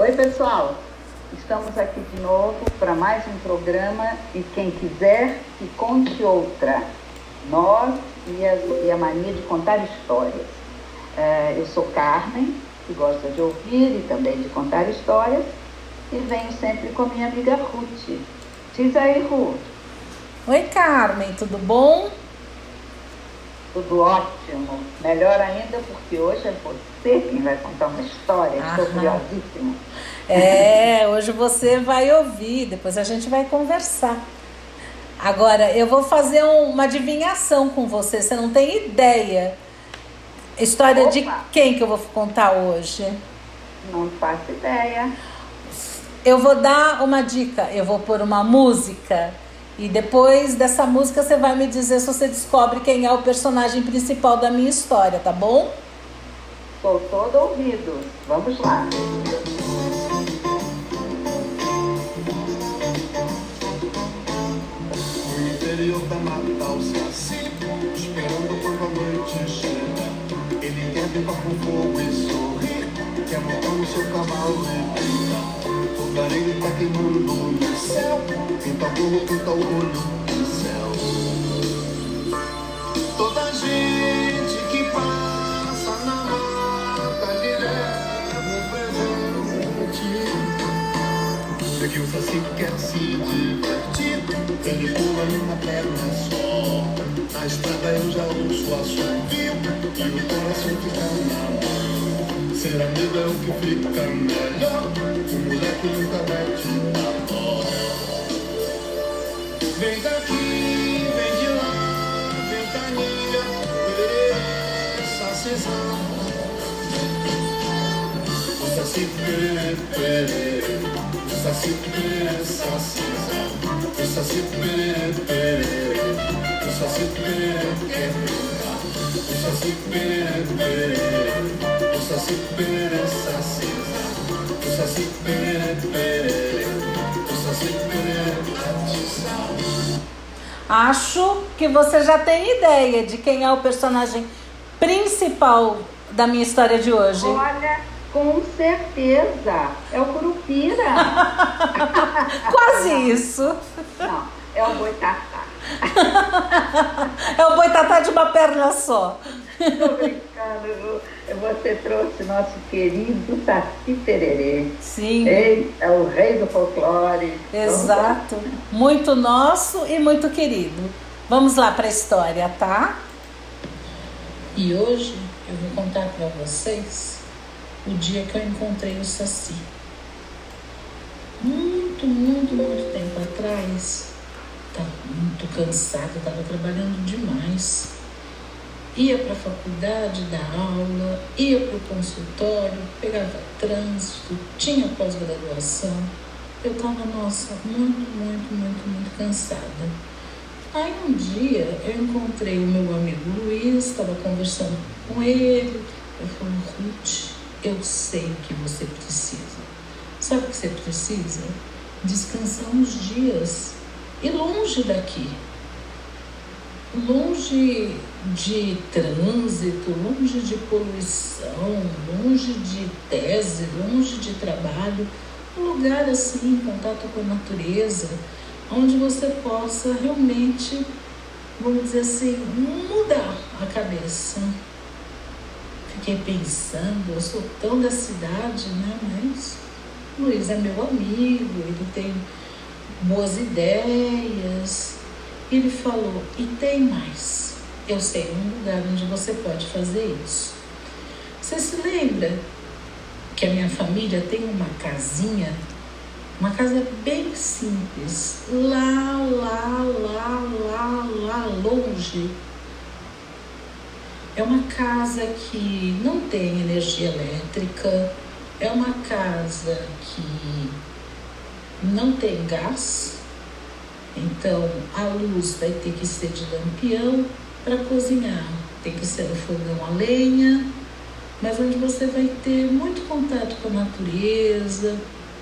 Oi, pessoal. Estamos aqui de novo para mais um programa e quem quiser que conte outra. Nós e a, e a mania de contar histórias. É, eu sou Carmen, que gosta de ouvir e também de contar histórias, e venho sempre com a minha amiga Ruth. Diz aí, Ruth. Oi, Carmen, tudo bom? Tudo ótimo. Melhor ainda porque hoje é você quem vai contar uma história. Estou curiosíssima. É, hoje você vai ouvir, depois a gente vai conversar. Agora, eu vou fazer um, uma adivinhação com você, você não tem ideia. História Opa. de quem que eu vou contar hoje? Não faço ideia. Eu vou dar uma dica, eu vou pôr uma música e depois dessa música você vai me dizer se você descobre quem é o personagem principal da minha história, tá bom? Estou todo ouvido. Vamos lá. No interior da mata, o saci, esperando quando a noite chega. Ele quer vivar com fogo e sorrir, quer montar no seu cavalo e Fogareiro tá queimando no céu, pinta a burro, pinta o olho no céu. Toda gente que passa na mata lhe leva um presente. É que o Saci quer se divertir, ele pula numa perna só. Na estrada eu já ouço assovio e o coração fica na mão. Ser amigo é o que fica melhor. O moleque nunca mete a mão. Vem daqui, vem de lá, ventania, essa sessão. O saci pere, pere, o saci pere, sacizão. O saci pere, pere, o saci pere, quer brincar. O saci pere, pere. O saci pere, saciza. O saci pere, pere. O saci pere. Acho que você já tem ideia de quem é o personagem principal da minha história de hoje. Olha, com certeza. É o Curupira. Quase isso. Não, é o Boitatá. é o Boitatá de uma perna só. Tô brincando. Você trouxe nosso querido Saci Tererê. Sim. Ele é o rei do folclore. Exato. Muito nosso e muito querido. Vamos lá para a história, tá? E hoje eu vou contar para vocês o dia que eu encontrei o Saci. Muito, muito, muito tempo atrás. Estava muito cansada, estava trabalhando demais ia para a faculdade dar aula, ia para o consultório, pegava trânsito, tinha pós-graduação. Eu estava, nossa, muito, muito, muito, muito cansada. Aí um dia eu encontrei o meu amigo Luiz, estava conversando com ele. Eu falei, Ruth, eu sei o que você precisa. Sabe o que você precisa? Descansar uns dias e longe daqui longe de trânsito, longe de poluição, longe de tese, longe de trabalho, um lugar assim, em contato com a natureza, onde você possa realmente, vamos dizer assim, mudar a cabeça. Fiquei pensando, eu sou tão da cidade, né? Mas Luiz é meu amigo, ele tem boas ideias, ele falou: e tem mais. Eu sei um lugar onde você pode fazer isso. Você se lembra que a minha família tem uma casinha, uma casa bem simples, lá, lá, lá, lá, lá longe. É uma casa que não tem energia elétrica, é uma casa que não tem gás, então, a luz vai ter que ser de lampião para cozinhar, tem que ser no fogão a lenha, mas onde você vai ter muito contato com a natureza,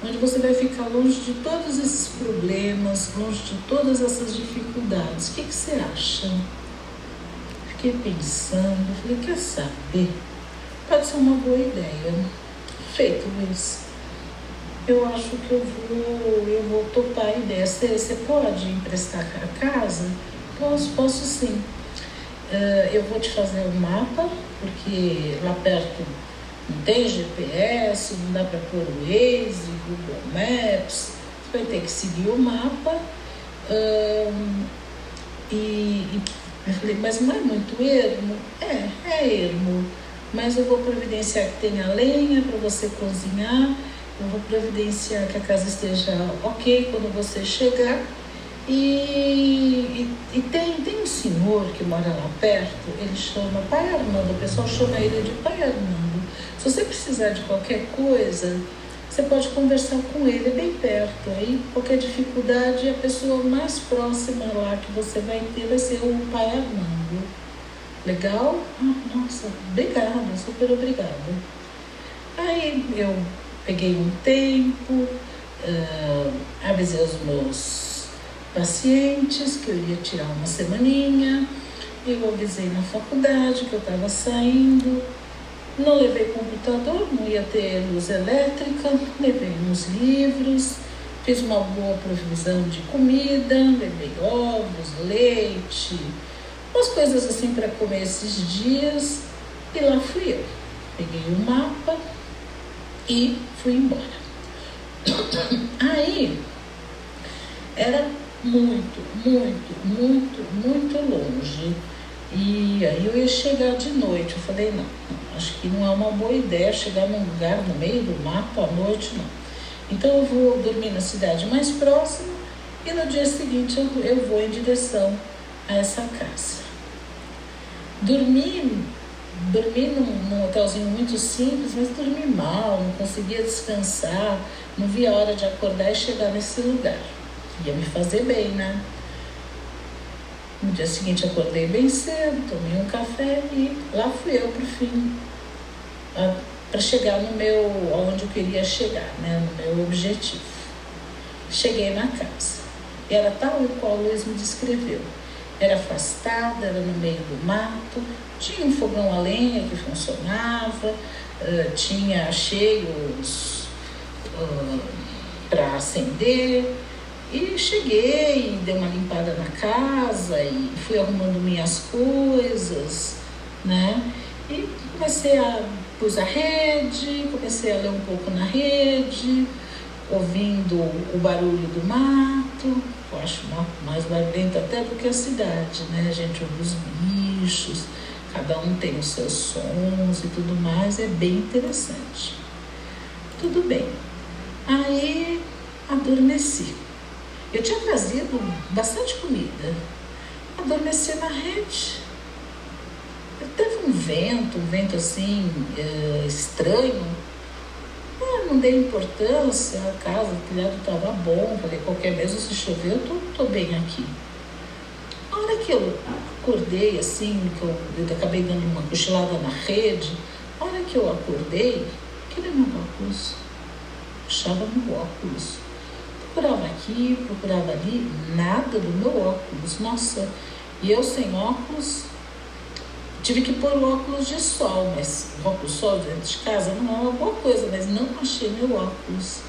onde você vai ficar longe de todos esses problemas, longe de todas essas dificuldades. O que, que você acha? Fiquei pensando, falei, quer saber? Pode ser uma boa ideia. Feito, Luiz. eu acho que eu vou, eu vou topar a ideia. Você, você pode emprestar a casa? Posso, posso sim. Uh, eu vou te fazer um mapa, porque lá perto não tem GPS, não dá para pôr o Waze, Google Maps. Você vai ter que seguir o mapa. Uh, e, e eu falei, mas não é muito ermo? É, é ermo. Mas eu vou providenciar que tenha lenha para você cozinhar eu vou providenciar que a casa esteja ok quando você chegar. E, e, e, tem, tem um senhor que mora lá perto, ele chama Pai Armando, o pessoal chama ele de Pai Armando. Se você precisar de qualquer coisa, você pode conversar com ele, bem perto. Aí, qualquer dificuldade, a pessoa mais próxima lá que você vai ter vai ser o Pai Armando. Legal? Ah, nossa, obrigada, super obrigada. Aí eu peguei um tempo, uh, avisei os meus pacientes que eu iria tirar uma semaninha, eu avisei na faculdade que eu estava saindo, não levei computador, não ia ter luz elétrica, levei uns livros, fiz uma boa provisão de comida, levei ovos, leite, umas coisas assim para comer esses dias, e lá fui eu. Peguei o um mapa, e fui embora. Aí era muito, muito, muito, muito longe. E aí eu ia chegar de noite. Eu falei, não, acho que não é uma boa ideia chegar num lugar no meio do mato à noite, não. Então eu vou dormir na cidade mais próxima e no dia seguinte eu, eu vou em direção a essa casa. Dormi dormi num, num, hotelzinho muito simples, mas dormi mal, não conseguia descansar, não via a hora de acordar e chegar nesse lugar. Ia me fazer bem, né? No dia seguinte acordei bem cedo, tomei um café e lá fui eu pro fim, para chegar no meu, onde eu queria chegar, né? No meu objetivo. Cheguei na casa. E era tal e qual Luiz me descreveu. Era afastada, era no meio do mato, tinha um fogão a lenha que funcionava, uh, tinha cheios uh, para acender. E cheguei, dei uma limpada na casa e fui arrumando minhas coisas, né? E comecei a pus a rede, comecei a ler um pouco na rede, ouvindo o barulho do mato. Eu acho mais barulhento até do que a cidade, né? A gente ouve os bichos cada um tem os seus sons e tudo mais, é bem interessante. Tudo bem. Aí adormeci. Eu tinha trazido bastante comida. Adormeci na rede. Teve um vento, um vento assim é, estranho. Eu não dei importância, a casa, o telhado estava bom. Falei, qualquer mesmo se chover, eu tô bem aqui. A hora que eu acordei assim, que eu, eu acabei dando uma cochilada na rede, a hora que eu acordei, cadê meu óculos? Puxava meu óculos. Procurava aqui, procurava ali, nada do meu óculos. Nossa, e eu sem óculos, tive que pôr o óculos de sol, mas óculos de sol dentro de casa não é uma boa coisa, mas não achei meu óculos.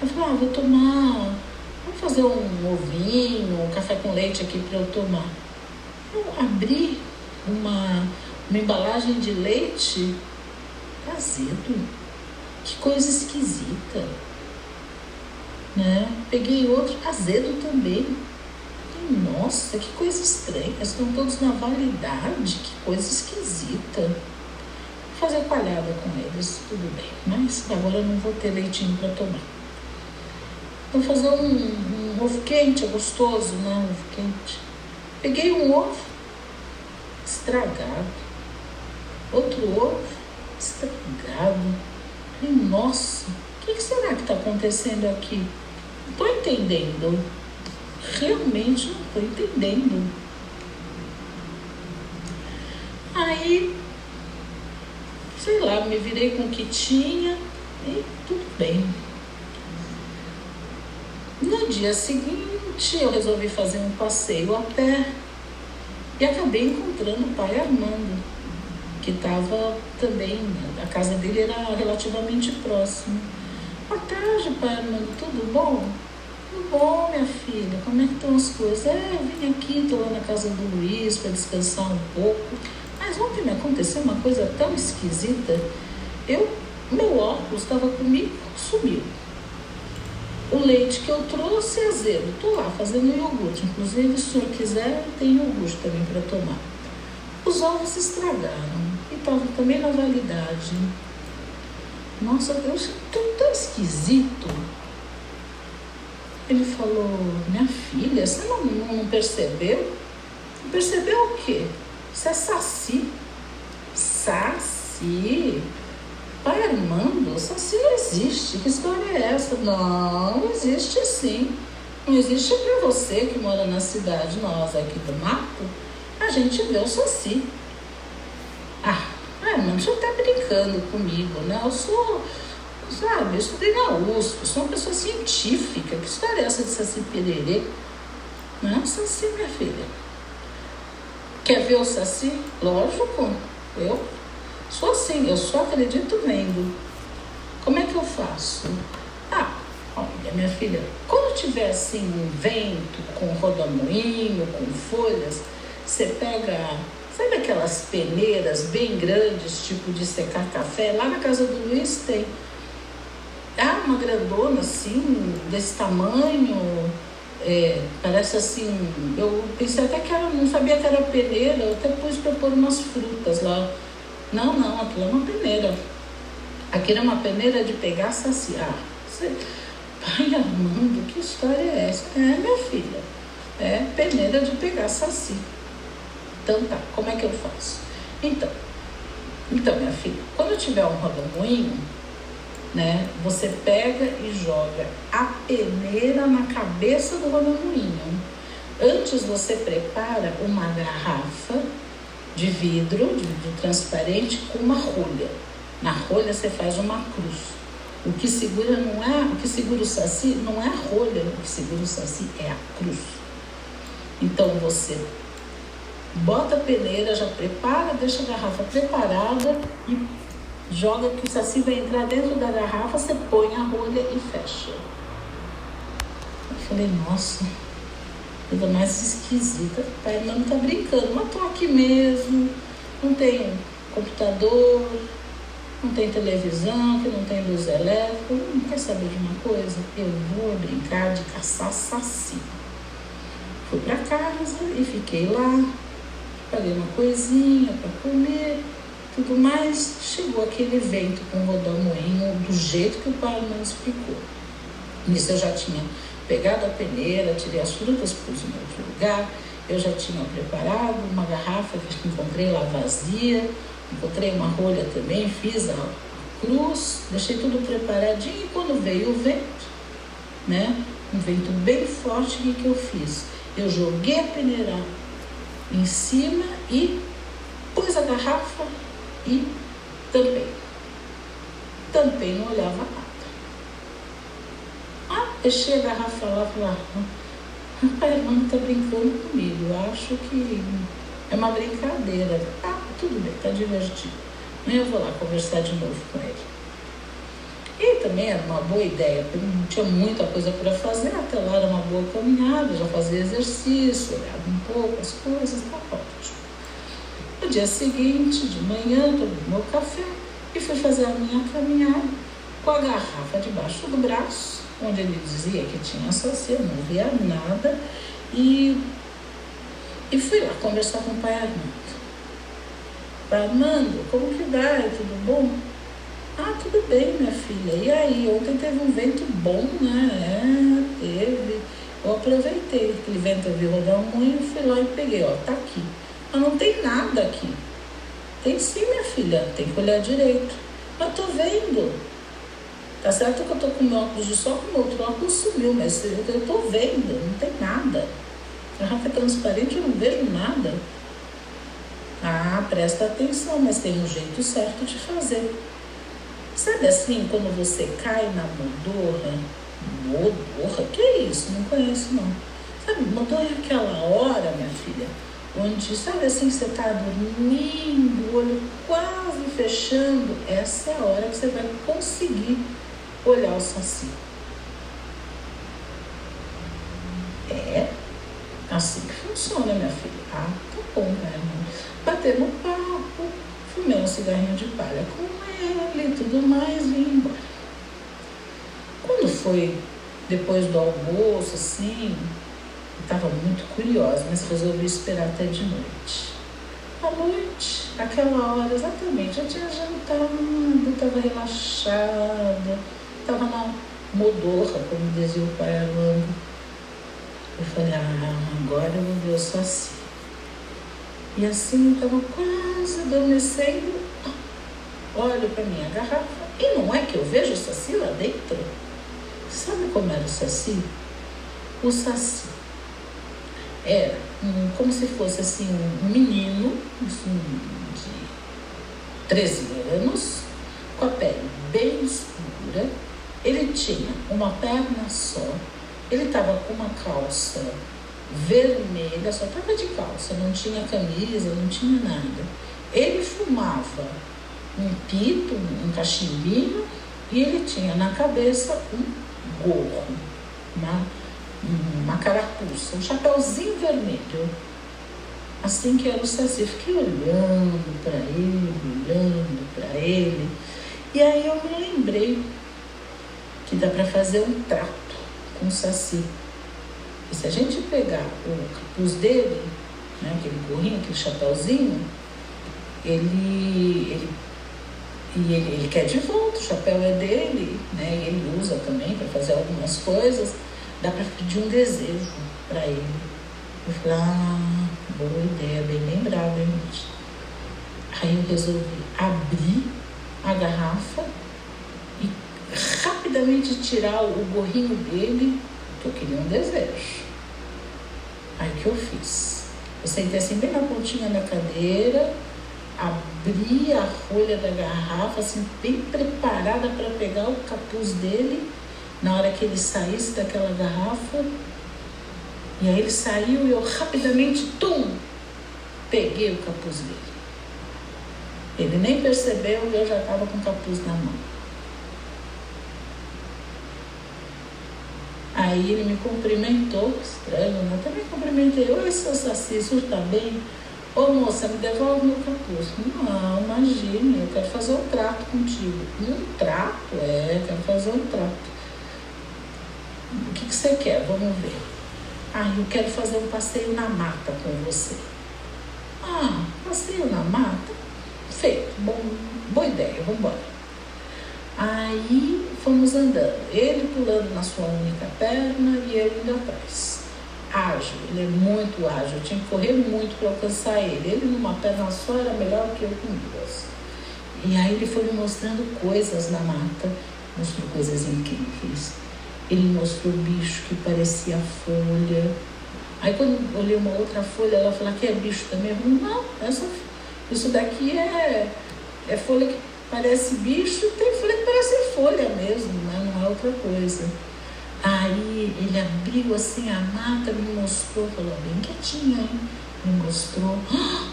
Eu falei, ah, vou tomar, vamos fazer um ovinho, um café com leite aqui para eu tomar eu abri uma, uma embalagem de leite azedo. Que coisa esquisita. Né? Peguei outro azedo também. Nossa, que coisa estranha. Estão todos na validade. Que coisa esquisita. Vou fazer palhada com eles, tudo bem. Mas agora eu não vou ter leitinho para tomar. Vou fazer um, um ovo quente, é gostoso, né? Um ovo quente. Peguei um ovo estragado, outro ovo estragado. Nossa, o que será que está acontecendo aqui? Estou entendendo. Realmente não estou entendendo. Aí, sei lá, me virei com o que tinha e tudo bem. No dia seguinte, eu resolvi fazer um passeio a pé e acabei encontrando o pai Armando, que estava também, a casa dele era relativamente próxima. Boa tarde, pai Armando, tudo bom? Tudo bom, minha filha, como é que estão as coisas? É, eu vim aqui, estou lá na casa do Luiz para descansar um pouco. Mas ontem me aconteceu uma coisa tão esquisita. Eu, meu óculos estava comigo, sumiu. O leite que eu trouxe é azedo. Estou lá fazendo iogurte. Inclusive, se o senhor quiser, tem iogurte também para tomar. Os ovos estragaram e estavam também na validade. Nossa, eu estou tão esquisito. Ele falou, minha filha, você não, não percebeu? Percebeu o quê? Isso é saci. Saci? Pai Armando, saci não existe. Que história é essa? Não, existe sim. Não existe para você que mora na cidade, nós aqui do mato, a gente vê o saci. Ah, Armando, você está brincando comigo, né? Eu sou, sabe, eu estudei na USP, eu sou uma pessoa científica. Que história é essa de saci pererê? Não é um saci, minha filha. Quer ver o Saci? Lógico, eu sou assim, eu só acredito vendo. Como é que eu faço? Ah, olha, minha filha, quando tiver assim um vento com rodamoinho, com folhas, você pega, sabe aquelas peneiras bem grandes, tipo de secar café? Lá na casa do Luiz tem. Ah, uma grandona assim, desse tamanho, é, parece assim, eu pensei até que era, não sabia que era peneira, eu até pus para pôr umas frutas lá. Não, não, aquilo é uma peneira. Aquilo é uma peneira de pegar saciar. Você, pai Armando, que história é essa? É, minha filha, é peneira de pegar saci. Então tá, como é que eu faço? Então, então minha filha, quando eu tiver um rodomoinho, né? Você pega e joga a peneira na cabeça do rodamuinho. Antes você prepara uma garrafa de vidro, de vidro transparente, com uma rolha. Na rolha você faz uma cruz. O que segura não é, o que segura o saci não é a rolha, o que segura o saci é a cruz. Então você bota a peneira, já prepara, deixa a garrafa preparada e joga que o saci vai entrar dentro da garrafa, você põe a rolha e fecha. Eu falei, nossa, coisa mais esquisita. Pai não tá brincando, mas tô aqui mesmo, não tem computador, não tem televisão, que não tem luz elétrica. Não quer saber de uma coisa? Eu vou brincar de caçar saci. Fui para casa e fiquei lá, paguei uma coisinha para comer tudo mais, chegou aquele vento com o rodomoinho do jeito que o pai não explicou. Nisso eu já tinha pegado a peneira, tirei as frutas, pus em outro lugar, eu já tinha preparado uma garrafa que encontrei lá vazia, encontrei uma rolha também, fiz a cruz, deixei tudo preparadinho e quando veio o vento, né, um vento bem forte, o que eu fiz? Eu joguei a peneira em cima e pus a garrafa e tampei. Tampei, não olhava nada. Ah, deixei a lá e falei, ah, a irmã está brincando comigo, eu acho que é uma brincadeira. Ah, tudo bem, está divertido. Amanhã eu vou lá conversar de novo com ele. E também era uma boa ideia, porque não tinha muita coisa para fazer, até lá era uma boa caminhada, já fazia exercício, olhava um pouco as coisas, tá ótimo. No dia seguinte, de manhã, tomei meu café e fui fazer a minha caminhada com a garrafa debaixo do braço, onde ele dizia que tinha sacia, não via nada, e, e fui lá conversar com o pai Armando. Pai Armando, como que vai? Tudo bom? Ah, tudo bem, minha filha. E aí, ontem teve um vento bom, né? É, teve. Eu aproveitei aquele vento, eu vi rodar um moinho, fui lá e peguei, ó, tá aqui. Mas não tem nada aqui. Tem sim, minha filha, tem que olhar direito. Mas tô vendo. Tá certo que eu tô com meu óculos de sol, o outro óculos sumiu, mas eu, tô vendo, não tem nada. A garrafa é transparente, eu não vejo nada. Ah, presta atenção, mas tem um jeito certo de fazer. Sabe assim, quando você cai na modorra? Modorra? Que é isso? Não conheço não. Sabe, modorra é aquela hora, minha filha, onde, sabe assim, você está dormindo, o olho quase fechando, essa é a hora que você vai conseguir olhar o saci. É assim que funciona, minha filha. Ah, tá bom, né? Batemos papo, fumei um cigarrinho de palha com ele e tudo mais e vim embora. Quando foi depois do almoço, assim, estava muito curiosa, mas resolvi esperar até de noite. À noite, aquela hora exatamente, eu tinha jantado, estava relaxada, estava na modorra, como dizia o pai Armando. Eu falei, ah, agora eu vou ver o Saci. E assim, estava quase adormecendo, olho para minha garrafa e não é que eu vejo o Saci lá dentro? Sabe como era o Saci? O Saci era um, como se fosse assim um menino assim, de 13 anos, com a pele bem escura. Ele tinha uma perna só, ele estava com uma calça vermelha, só estava de calça, não tinha camisa, não tinha nada. Ele fumava um pito, um cachimbinho, e ele tinha na cabeça um gorro, uma, uma carapuça, um chapéuzinho vermelho. Assim que era o Saci, fiquei olhando para ele, olhando para ele. E aí eu me lembrei que dá para fazer um trato com o Saci. E se a gente pegar o capuz dele, né, aquele gorrinho, aquele chapéuzinho, ele, ele e ele, ele, quer de volta, o chapéu é dele, né? E ele usa também para fazer algumas coisas. Dá para pedir um desejo para ele. Eu falei, ah, boa ideia, bem lembrado, hein, gente? Aí eu resolvi abrir a garrafa e rapidamente tirar o gorrinho dele, que eu queria um desejo. Aí o que eu fiz? Eu sentei assim bem na pontinha da cadeira, abri a rolha da garrafa, assim, bem preparada para pegar o capuz dele na hora que ele saísse daquela garrafa. E aí ele saiu e eu rapidamente, tum, peguei o capuz dele. Ele nem percebeu e eu já estava com o capuz na mão. Aí ele me cumprimentou, estranho, né? Também cumprimentei. Oi, seu Saci, o senhor está bem? Ô moça, me devolve meu capuz. Não, imagine, eu quero fazer um trato contigo. Um trato? É, quero fazer um trato. O que, que você quer? Vamos ver. Ah, eu quero fazer um passeio na mata com você. Ah, passeio na mata? Feito, bom, boa ideia, vamos embora. Aí fomos andando, ele pulando na sua única perna e eu indo atrás ágil, ele é muito ágil, eu tinha que correr muito para alcançar ele. Ele numa perna só era melhor que eu com duas. E aí ele foi me mostrando coisas na mata, mostrou coisas incríveis. Ele mostrou bicho que parecia folha. Aí quando eu olhei uma outra folha, ela falou que é bicho também. Eu falei, não, essa, isso daqui é, é folha que parece bicho, tem folha que parece folha mesmo, né? não é outra coisa. Aí ele abriu assim a mata, me mostrou, falou bem quietinho, hein? Me mostrou.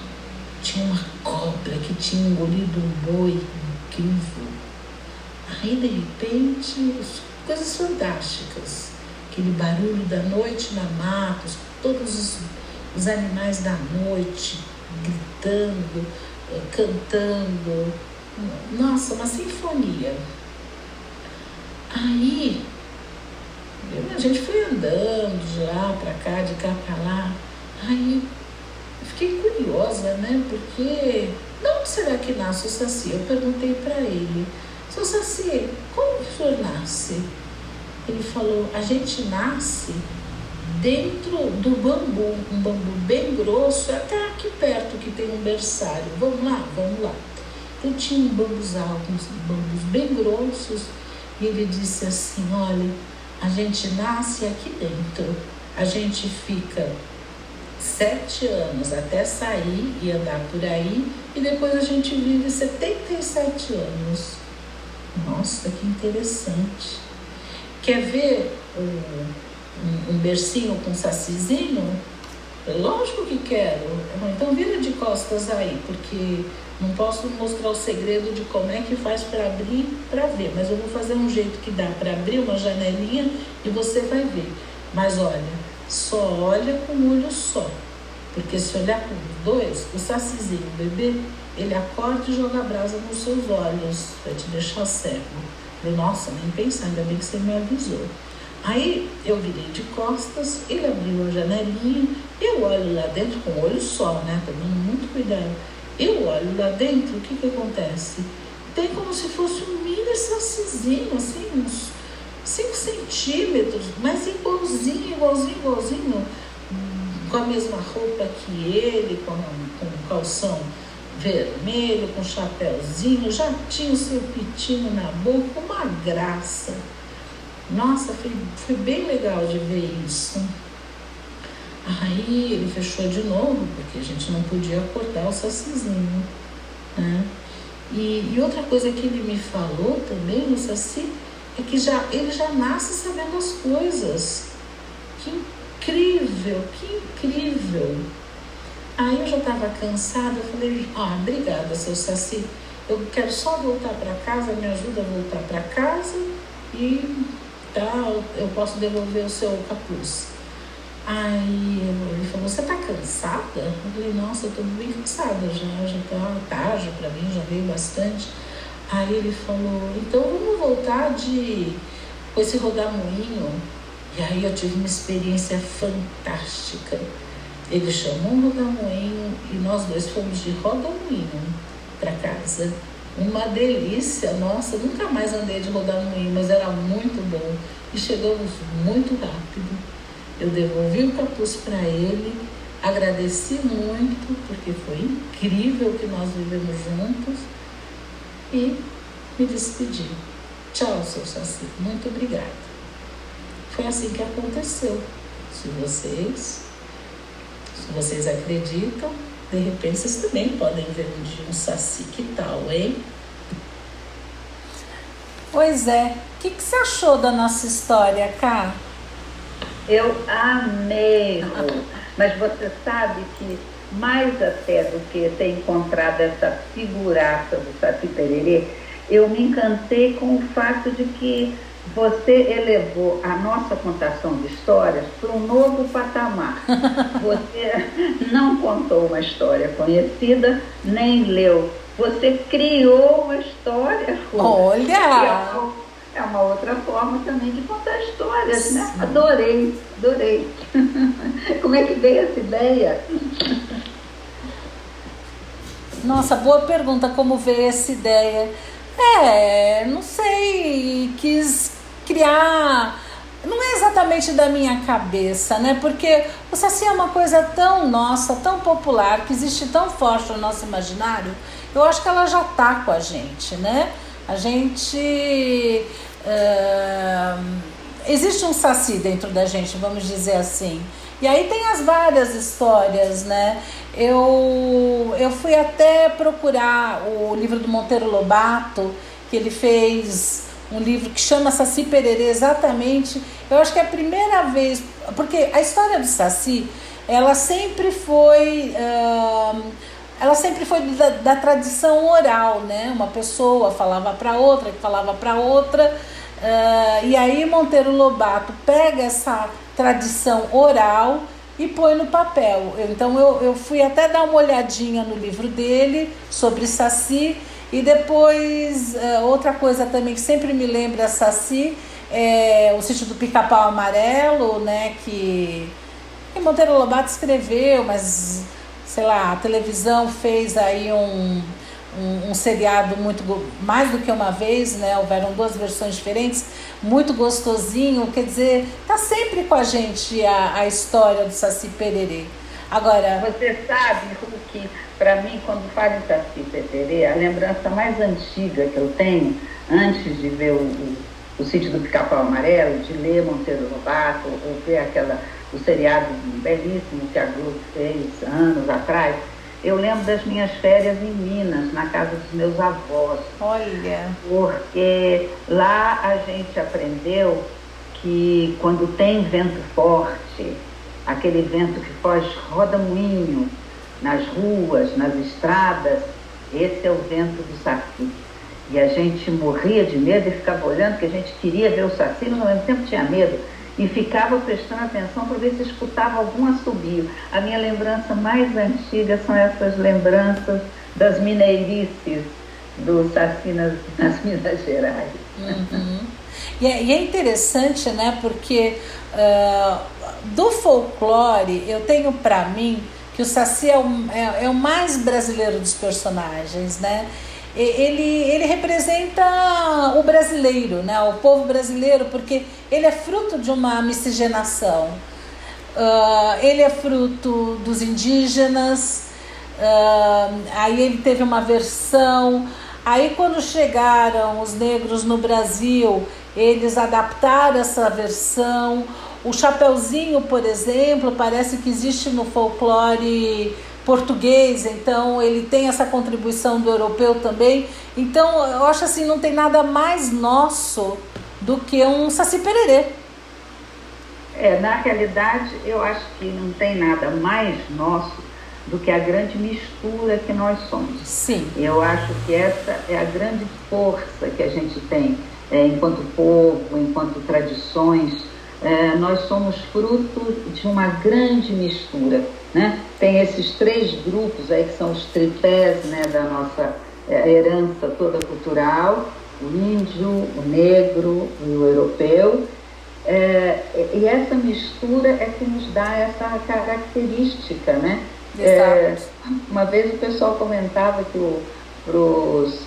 Tinha uma cobra que tinha engolido um boi incrível. Aí de repente, coisas fantásticas. Aquele barulho da noite na mata, todos os, os animais da noite gritando, eh, cantando. Nossa, uma sinfonia. Aí a gente foi andando de lá para cá, de cá para lá. Aí eu fiquei curiosa, né? Porque de onde será que nasce o Saci? Eu perguntei para ele, seu Saci, como senhor nasce? Ele falou, a gente nasce dentro do bambu, um bambu bem grosso, até aqui perto que tem um berçário. Vamos lá, vamos lá. Eu tinha um bambuzal, uns bambus bem grossos, e ele disse assim, olha, a gente nasce aqui dentro, a gente fica sete anos até sair e andar por aí, e depois a gente vive 77 anos. Nossa, que interessante. Quer ver um, um, um bercinho com sacizinho? Lógico que quero. Então vira de costas aí, porque não posso mostrar o segredo de como é que faz para abrir para ver, mas eu vou fazer um jeito que dá para abrir uma janelinha e você vai ver. Mas olha, só olha com um olho só. Porque se olhar com dois, o sacizinho, o bebê, ele acorda e joga brasa nos seus olhos, vai te deixar cego. Eu, nossa, nem pensar, ainda bem que você me avisou. Aí eu virei de costas, ele abriu a janelinha, eu olho lá dentro com o olho só, né? Tomando muito cuidado. Eu olho lá dentro, o que que acontece? Tem como se fosse um mini sacizinho, assim, uns 5 centímetros, mas igualzinho, igualzinho, igualzinho, com a mesma roupa que ele, com, com calção vermelho, com chapéuzinho, já tinha o seu pitinho na boca, uma graça. Nossa, foi, foi bem legal de ver isso. Aí ele fechou de novo, porque a gente não podia acordar o sacizinho. Né? E, e outra coisa que ele me falou também, o saci, é que já, ele já nasce sabendo as coisas. Que incrível, que incrível. Aí eu já estava cansada, eu falei, ah, obrigada, seu Saci. Eu quero só voltar para casa, me ajuda a voltar para casa e tá, eu posso devolver o seu capuz. Aí ele falou, você tá cansada? Eu falei, nossa, eu tô bem cansada já, já tá tarde para mim, já veio bastante. Aí ele falou, então vamos voltar de com esse rodamuinho. E aí eu tive uma experiência fantástica. Ele chamou um rodamuinho e nós dois fomos de rodamuinho para casa. Uma delícia, nossa, nunca mais andei de rodamuinho, mas era muito bom. E chegamos muito rápido. Eu devolvi o capuz para ele, agradeci muito, porque foi incrível que nós vivemos juntos e me despedi. Tchau, seu Saci, muito obrigada. Foi assim que aconteceu. Se vocês, se vocês acreditam, de repente vocês também podem ver um dia um Saci, que tal, hein? Pois é. O que, que você achou da nossa história, Cá? Eu amei, mas você sabe que mais até do que ter encontrado essa figuraça do Saci Pererê, eu me encantei com o fato de que você elevou a nossa contação de histórias para um novo patamar. Você não contou uma história conhecida, nem leu. Você criou uma história. Olha! É uma outra forma também de contar histórias, né? Adorei, adorei. Como é que veio essa ideia? Nossa, boa pergunta, como veio essa ideia? É, não sei, quis criar. Não é exatamente da minha cabeça, né? Porque o Saci é uma coisa tão nossa, tão popular, que existe tão forte no nosso imaginário. Eu acho que ela já tá com a gente, né? A gente. Uh, existe um Saci dentro da gente, vamos dizer assim. E aí tem as várias histórias, né? Eu, eu fui até procurar o livro do Monteiro Lobato, que ele fez um livro que chama Saci Pererê exatamente. Eu acho que é a primeira vez, porque a história do Saci, ela sempre foi. Uh, ela sempre foi da, da, tradição oral, né? Uma pessoa falava para outra, que falava para outra. Uh, e aí Monteiro Lobato pega essa tradição oral e põe no papel. Então eu, eu fui até dar uma olhadinha no livro dele sobre Saci e depois uh, outra coisa também que sempre me lembra Saci é o sítio do Pica-Pau Amarelo, né? Que, que Monteiro Lobato escreveu, mas sei lá, a televisão fez aí um um, um, seriado muito mais do que uma vez, né? Houveram duas versões diferentes, muito gostosinho, quer dizer, tá sempre com a gente a, a história do Saci Pererê. Agora, você sabe que para mim quando falo em Saci Pererê, a lembrança mais antiga que eu tenho antes de ver o, o, o sítio do Pica-Pau Amarelo, de ler Monteiro Lobato, ou ver aquela o seriado belíssimo que a Globo fez anos atrás, eu lembro das minhas férias em Minas, na casa dos meus avós. Olha. Porque lá a gente aprendeu que quando tem vento forte, aquele vento que faz roda-moinho nas ruas, nas estradas, esse é o vento do saci. E a gente morria de medo e ficava olhando, porque a gente queria ver o saci, mas ao mesmo tempo tinha medo. E ficava prestando atenção para ver se escutava algum assobio. A minha lembrança mais antiga são essas lembranças das mineirices do Saci nas, nas Minas Gerais. Uhum. E, é, e, é, interessante, né? Porque uh, do folclore eu tenho para mim que o Saci é o, é, é o mais brasileiro dos personagens, né? ele, ele representa o brasileiro, né? o povo brasileiro, porque ele é fruto de uma miscigenação. Uh, ele é fruto dos indígenas, uh, aí ele teve uma versão. Aí, quando chegaram os negros no Brasil, eles adaptaram essa versão. O Chapeuzinho, por exemplo, parece que existe no folclore português, então ele tem essa contribuição do europeu também. Então eu acho assim, não tem nada mais nosso do que um saci pererê. É, na realidade, eu acho que não tem nada mais nosso do que a grande mistura que nós somos. Sim. Eu acho que essa é a grande força que a gente tem é, enquanto povo, enquanto tradições. É, nós somos fruto de uma grande mistura né? Tem esses três grupos aí que são os tripés né, da nossa é, herança toda cultural, o índio, o negro e o europeu. É, e essa mistura é que nos dá essa característica, né? É, uma vez o pessoal comentava que para os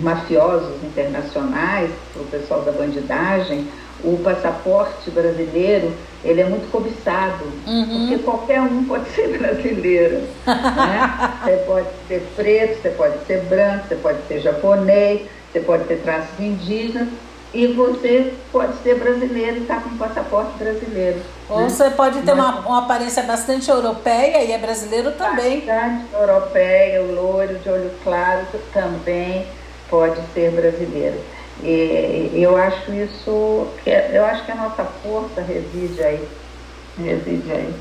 mafiosos internacionais, para o pessoal da bandidagem, o passaporte brasileiro ele é muito cobiçado, uhum. porque qualquer um pode ser brasileiro. né? Você pode ser preto, você pode ser branco, você pode ser japonês, você pode ter traços indígenas e você pode ser brasileiro e estar tá com um passaporte brasileiro. Ou né? você pode ter uma, uma aparência bastante europeia e é brasileiro também. Bastante europeia, loiro de olho claro também pode ser brasileiro. Eu acho isso, que é, eu acho que a nossa força reside aí. Reside aí.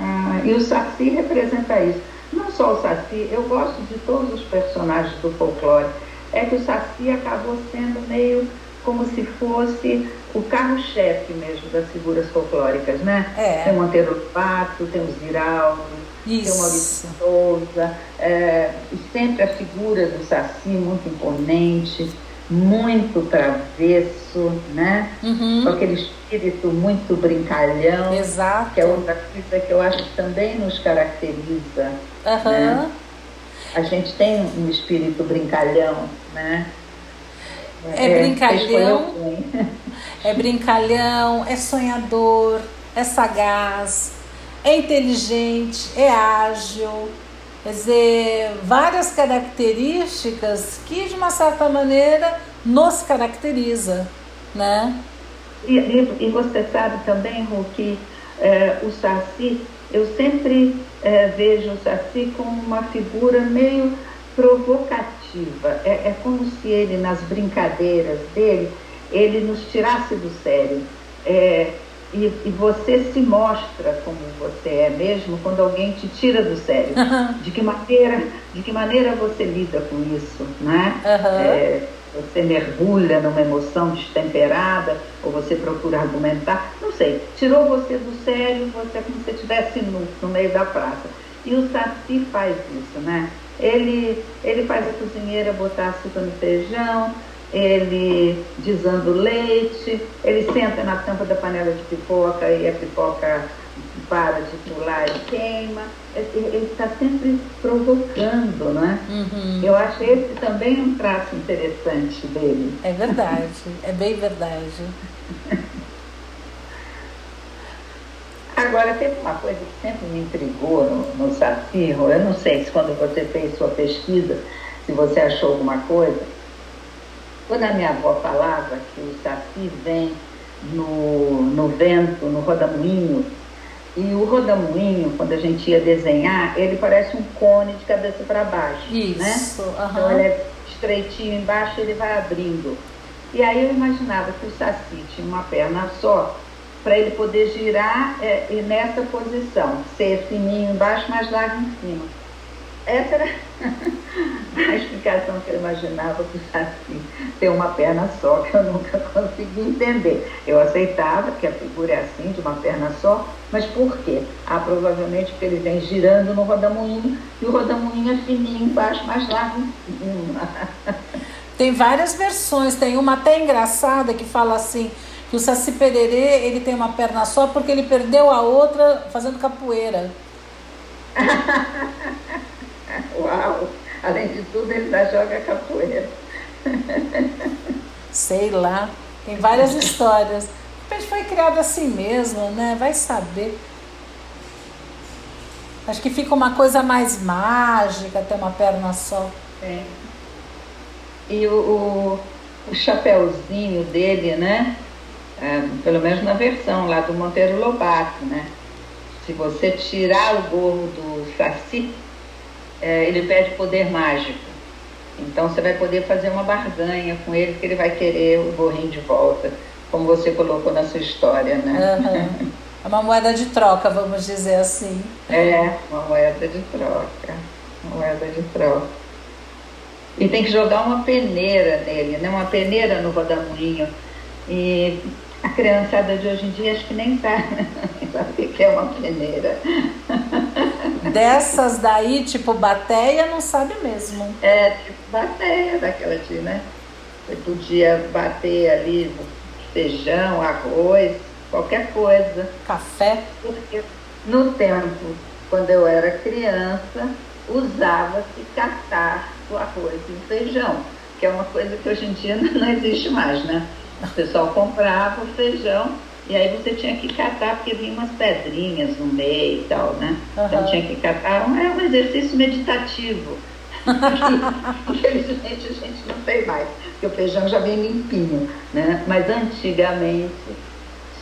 Ah, e o Saci representa isso. Não só o Saci, eu gosto de todos os personagens do folclore. É que o Saci acabou sendo meio como se fosse o carro-chefe mesmo das figuras folclóricas, né? É. Tem o Monteiro Pato, tem o Ziraldo, tem o Maurício Souza, é, e sempre a figura do Saci muito imponente muito travesso, né? Uhum. Com aquele espírito muito brincalhão. Exato. Que é outra coisa que eu acho que também nos caracteriza. Uhum. Né? A gente tem um espírito brincalhão, né? É, é brincalhão. É brincalhão, é sonhador, é sagaz, é inteligente, é ágil Quer dizer, várias características que, de uma certa maneira, nos caracteriza, né? E, e, você sabe também, Ru, que é, o Saci, eu sempre é, vejo o Saci como uma figura meio provocativa. É, é como se ele, nas brincadeiras dele, ele nos tirasse do sério. É, e, e, você se mostra como você é mesmo quando alguém te tira do sério. Uhum. De que maneira, de que maneira você lida com isso, né? Uhum. É, você mergulha numa emoção destemperada ou você procura argumentar, não sei. Tirou você do sério, você é como se estivesse no, no meio da praça. E o Saci faz isso, né? Ele, ele faz a cozinheira botar açúcar no feijão, ele desanda o leite, ele senta na tampa da panela de pipoca e a pipoca para de pular e queima. Ele está sempre provocando, né? Uhum. Eu acho esse também um traço interessante dele. É verdade, é bem verdade. Agora, teve uma coisa que sempre me intrigou no, no Safiro, eu não sei se quando você fez sua pesquisa, se você achou alguma coisa, quando a minha avó falava que o saci vem no, no vento, no rodamuinho, e o rodamuinho, quando a gente ia desenhar, ele parece um cone de cabeça para baixo. Isso. Né? Uhum. Então ele é estreitinho embaixo ele vai abrindo. E aí eu imaginava que o saci tinha uma perna só para ele poder girar é, e nessa posição, ser fininho embaixo, mais largo em cima. Essa era a explicação que eu imaginava do Saci ter uma perna só, que eu nunca consegui entender. Eu aceitava que a figura é assim, de uma perna só, mas por quê? Ah, provavelmente porque ele vem girando no rodamuinho e o rodamuinho é fininho embaixo, mais largo em cima. Tem várias versões, tem uma até engraçada que fala assim, que o Saci Pererê ele tem uma perna só porque ele perdeu a outra fazendo capoeira. Uau! Além de tudo, ele ainda joga capoeira. Sei lá, tem várias histórias. De repente foi criado assim mesmo, né? Vai saber. Acho que fica uma coisa mais mágica ter uma perna só. É. E o, o, o chapéuzinho dele, né? É, pelo menos na versão lá do Monteiro Lobato, né? Se você tirar o gorro do Saci, é, ele pede poder mágico. Então você vai poder fazer uma barganha com ele, que ele vai querer o gorrinho de volta, como você colocou na sua história, né? Uhum. É uma moeda de troca, vamos dizer assim. É, uma moeda de troca. Uma moeda de troca. E tem que jogar uma peneira nele, né? Uma peneira no rodamuinho. E a criançada de hoje em dia acho que nem sabe, sabe o que é uma peneira. Dessas daí, tipo bateia, não sabe mesmo. É, tipo bateia daquela de, né? Você podia bater ali feijão, arroz, qualquer coisa. Café. Porque no tempo, quando eu era criança, usava-se catar o arroz e o feijão, que é uma coisa que hoje em dia não existe mais, né? O pessoal comprava o feijão e aí você tinha que catar, porque vinha umas pedrinhas no meio e tal, né? Uhum. Então tinha que catar, é um exercício meditativo. Infelizmente a gente não tem mais, porque o feijão já vem limpinho, né? Mas antigamente,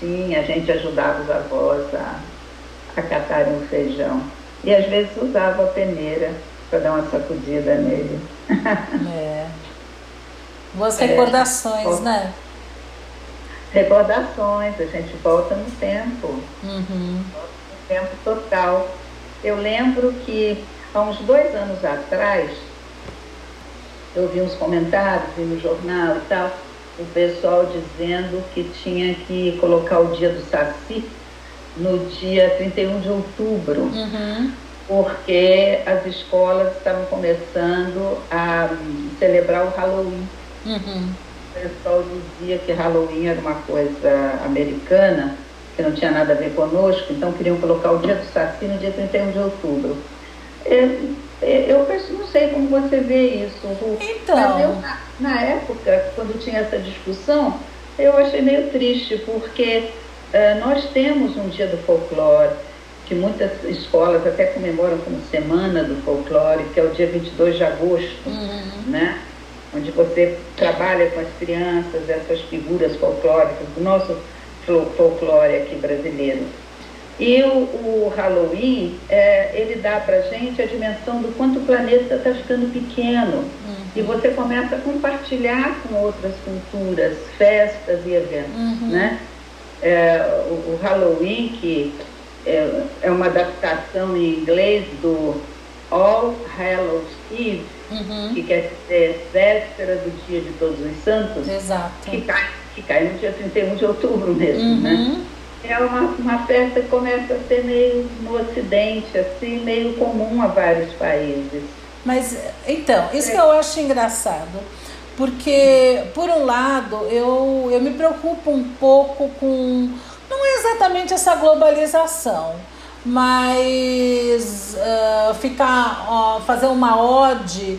sim, a gente ajudava os avós a, a catarem o feijão. E às vezes usava a peneira para dar uma sacudida nele. É. Boas recordações, é. né? Recordações, a gente volta no tempo, uhum. no tempo total. Eu lembro que há uns dois anos atrás, eu vi uns comentários, vi no jornal e tal, o pessoal dizendo que tinha que colocar o dia do Saci no dia 31 de outubro, uhum. porque as escolas estavam começando a celebrar o Halloween. Uhum o pessoal dizia que Halloween era uma coisa americana, que não tinha nada a ver conosco, então queriam colocar o dia do Saci no dia 31 de outubro. Eu, eu não sei como você vê isso, Ru. Então. Mas eu, na, na, época, quando tinha essa discussão, eu achei meio triste, porque uh, nós temos um dia do folclore, que muitas escolas até comemoram como Semana do Folclore, que é o dia 22 de agosto, uhum. né? Onde você trabalha com as crianças, essas figuras folclóricas do nosso folclore aqui brasileiro. E o, o Halloween, é, ele dá para gente a dimensão do quanto o planeta está ficando pequeno. Uhum. E você começa a compartilhar com outras culturas, festas e eventos. Uhum. Né? É, o, o, Halloween, que é, é uma adaptação em inglês do All Hallows Eve, uhum. que quer dizer véspera do dia de todos os santos, Exato. Que, cai, que cai no dia 31 de outubro mesmo, uhum. né? É uma, uma festa que começa a ser meio no ocidente, assim, meio comum a vários países. Mas, então, isso que eu acho engraçado. Porque, por um lado, eu, eu me preocupo um pouco com. Não é exatamente essa globalização, mas uh, ficar uh, fazer uma ode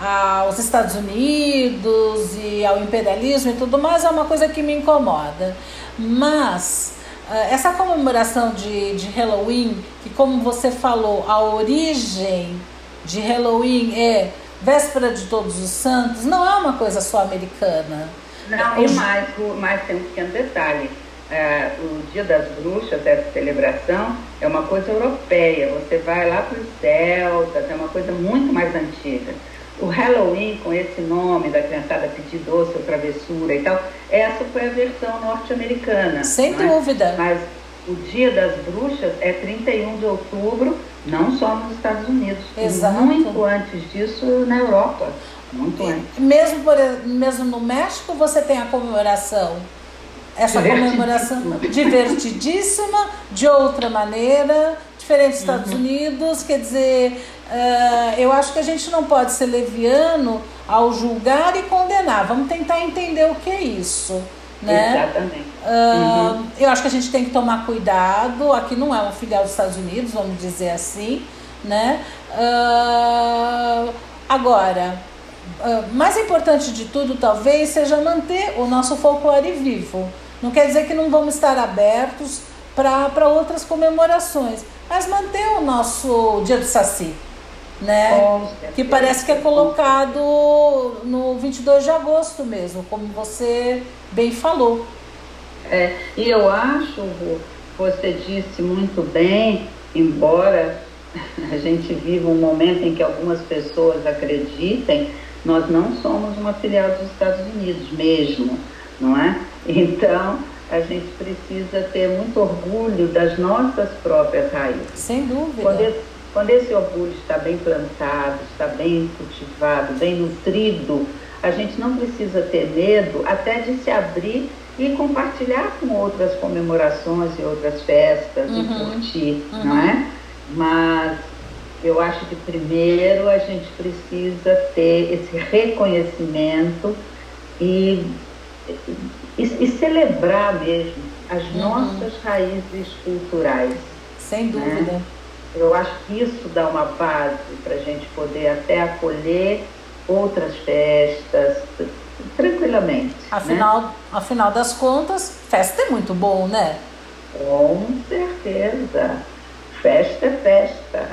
aos Estados Unidos e ao imperialismo e tudo mais é uma coisa que me incomoda. Mas uh, essa comemoração de, de Halloween, que como você falou, a origem de Halloween é véspera de Todos os Santos, não é uma coisa só americana. Não, e mais, mais tem um pequeno detalhe é, o Dia das Bruxas, essa celebração, é uma coisa europeia. Você vai lá para os celtas, é uma coisa muito mais antiga. o Halloween, com esse nome da criançada pedir doce ou travessura e tal, essa foi a versão norte-americana. Sem é? dúvida. Mas o Dia das Bruxas é 31 de outubro, não só nos Estados Unidos, Exato. muito antes disso na Europa. Muito antes. Mesmo, por, mesmo no México, você tem a comemoração. Essa comemoração divertidíssima, de outra maneira, diferente dos Estados Unidos. Quer dizer, eh, eu acho que a gente não pode ser leviano ao julgar e condenar. Vamos tentar entender o que é isso. Né? Exatamente. Ah, Eu acho que a gente tem que tomar cuidado. Aqui não é um filial dos Estados Unidos, vamos dizer assim, né? Ah, agora, ah, mais importante de tudo, talvez, seja manter o nosso folclore vivo. Não quer dizer que não vamos estar abertos para outras comemorações, mas manter o nosso Dia do Saci, né? Que parece que é colocado no 22 de agosto mesmo, como você bem falou. É, e eu acho, você disse muito bem, embora a gente viva um momento em que algumas pessoas acreditem, nós não somos uma filial dos Estados Unidos mesmo, não é? Então, a gente precisa ter muito orgulho das nossas próprias raízes. Sem dúvida. Quando esse, quando esse orgulho está bem plantado, está bem cultivado, bem nutrido, a gente não precisa ter medo até de se abrir e compartilhar com outras comemorações e outras festas Uhum. e curtir, não é? Mas eu acho que primeiro a gente precisa ter esse reconhecimento e, e, e celebrar mesmo as Uhum. nossas raízes culturais. Sem dúvida. Eu acho que isso dá uma base para a gente poder até acolher outras festas tranquilamente. né? Afinal, afinal das contas, festa é muito bom, né? Com certeza. Festa é festa.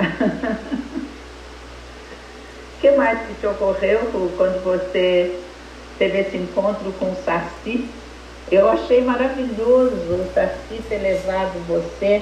O que mais que te ocorreu quando você teve esse encontro com o Saci? Eu achei maravilhoso o Saci ter levado você